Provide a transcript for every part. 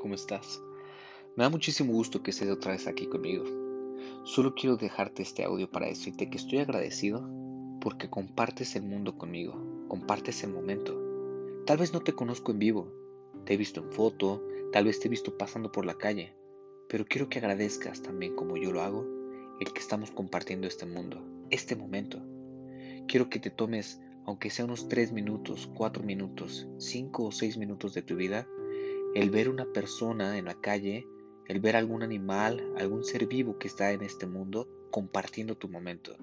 ¿cómo estás? Me da muchísimo gusto que estés otra vez aquí conmigo. Solo quiero dejarte este audio para decirte que estoy agradecido porque compartes el mundo conmigo, compartes el momento. Tal vez no te conozco en vivo, te he visto en foto, tal vez te he visto pasando por la calle, pero quiero que agradezcas también como yo lo hago el que estamos compartiendo este mundo, este momento. Quiero que te tomes, aunque sea unos 3 minutos, 4 minutos, 5 o 6 minutos de tu vida, el ver una persona en la calle, el ver algún animal, algún ser vivo que está en este mundo compartiendo tu momento.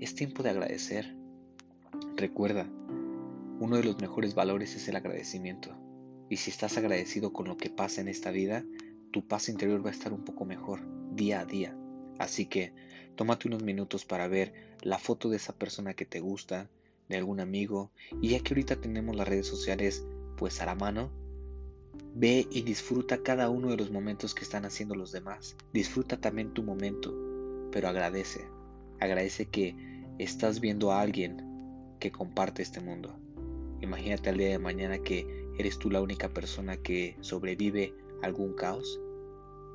Es tiempo de agradecer. Recuerda, uno de los mejores valores es el agradecimiento. Y si estás agradecido con lo que pasa en esta vida, tu paz interior va a estar un poco mejor día a día. Así que tómate unos minutos para ver la foto de esa persona que te gusta, de algún amigo, y ya que ahorita tenemos las redes sociales pues a la mano, Ve y disfruta cada uno de los momentos que están haciendo los demás. Disfruta también tu momento, pero agradece. Agradece que estás viendo a alguien que comparte este mundo. Imagínate al día de mañana que eres tú la única persona que sobrevive a algún caos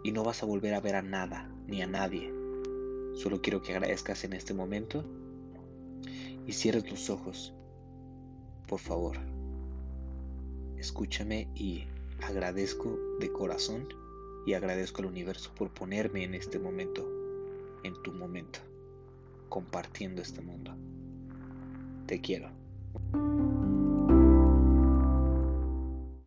y no vas a volver a ver a nada ni a nadie. Solo quiero que agradezcas en este momento y cierres los ojos. Por favor, escúchame y agradezco de corazón y agradezco al universo por ponerme en este momento, en tu momento, compartiendo este mundo. Te quiero.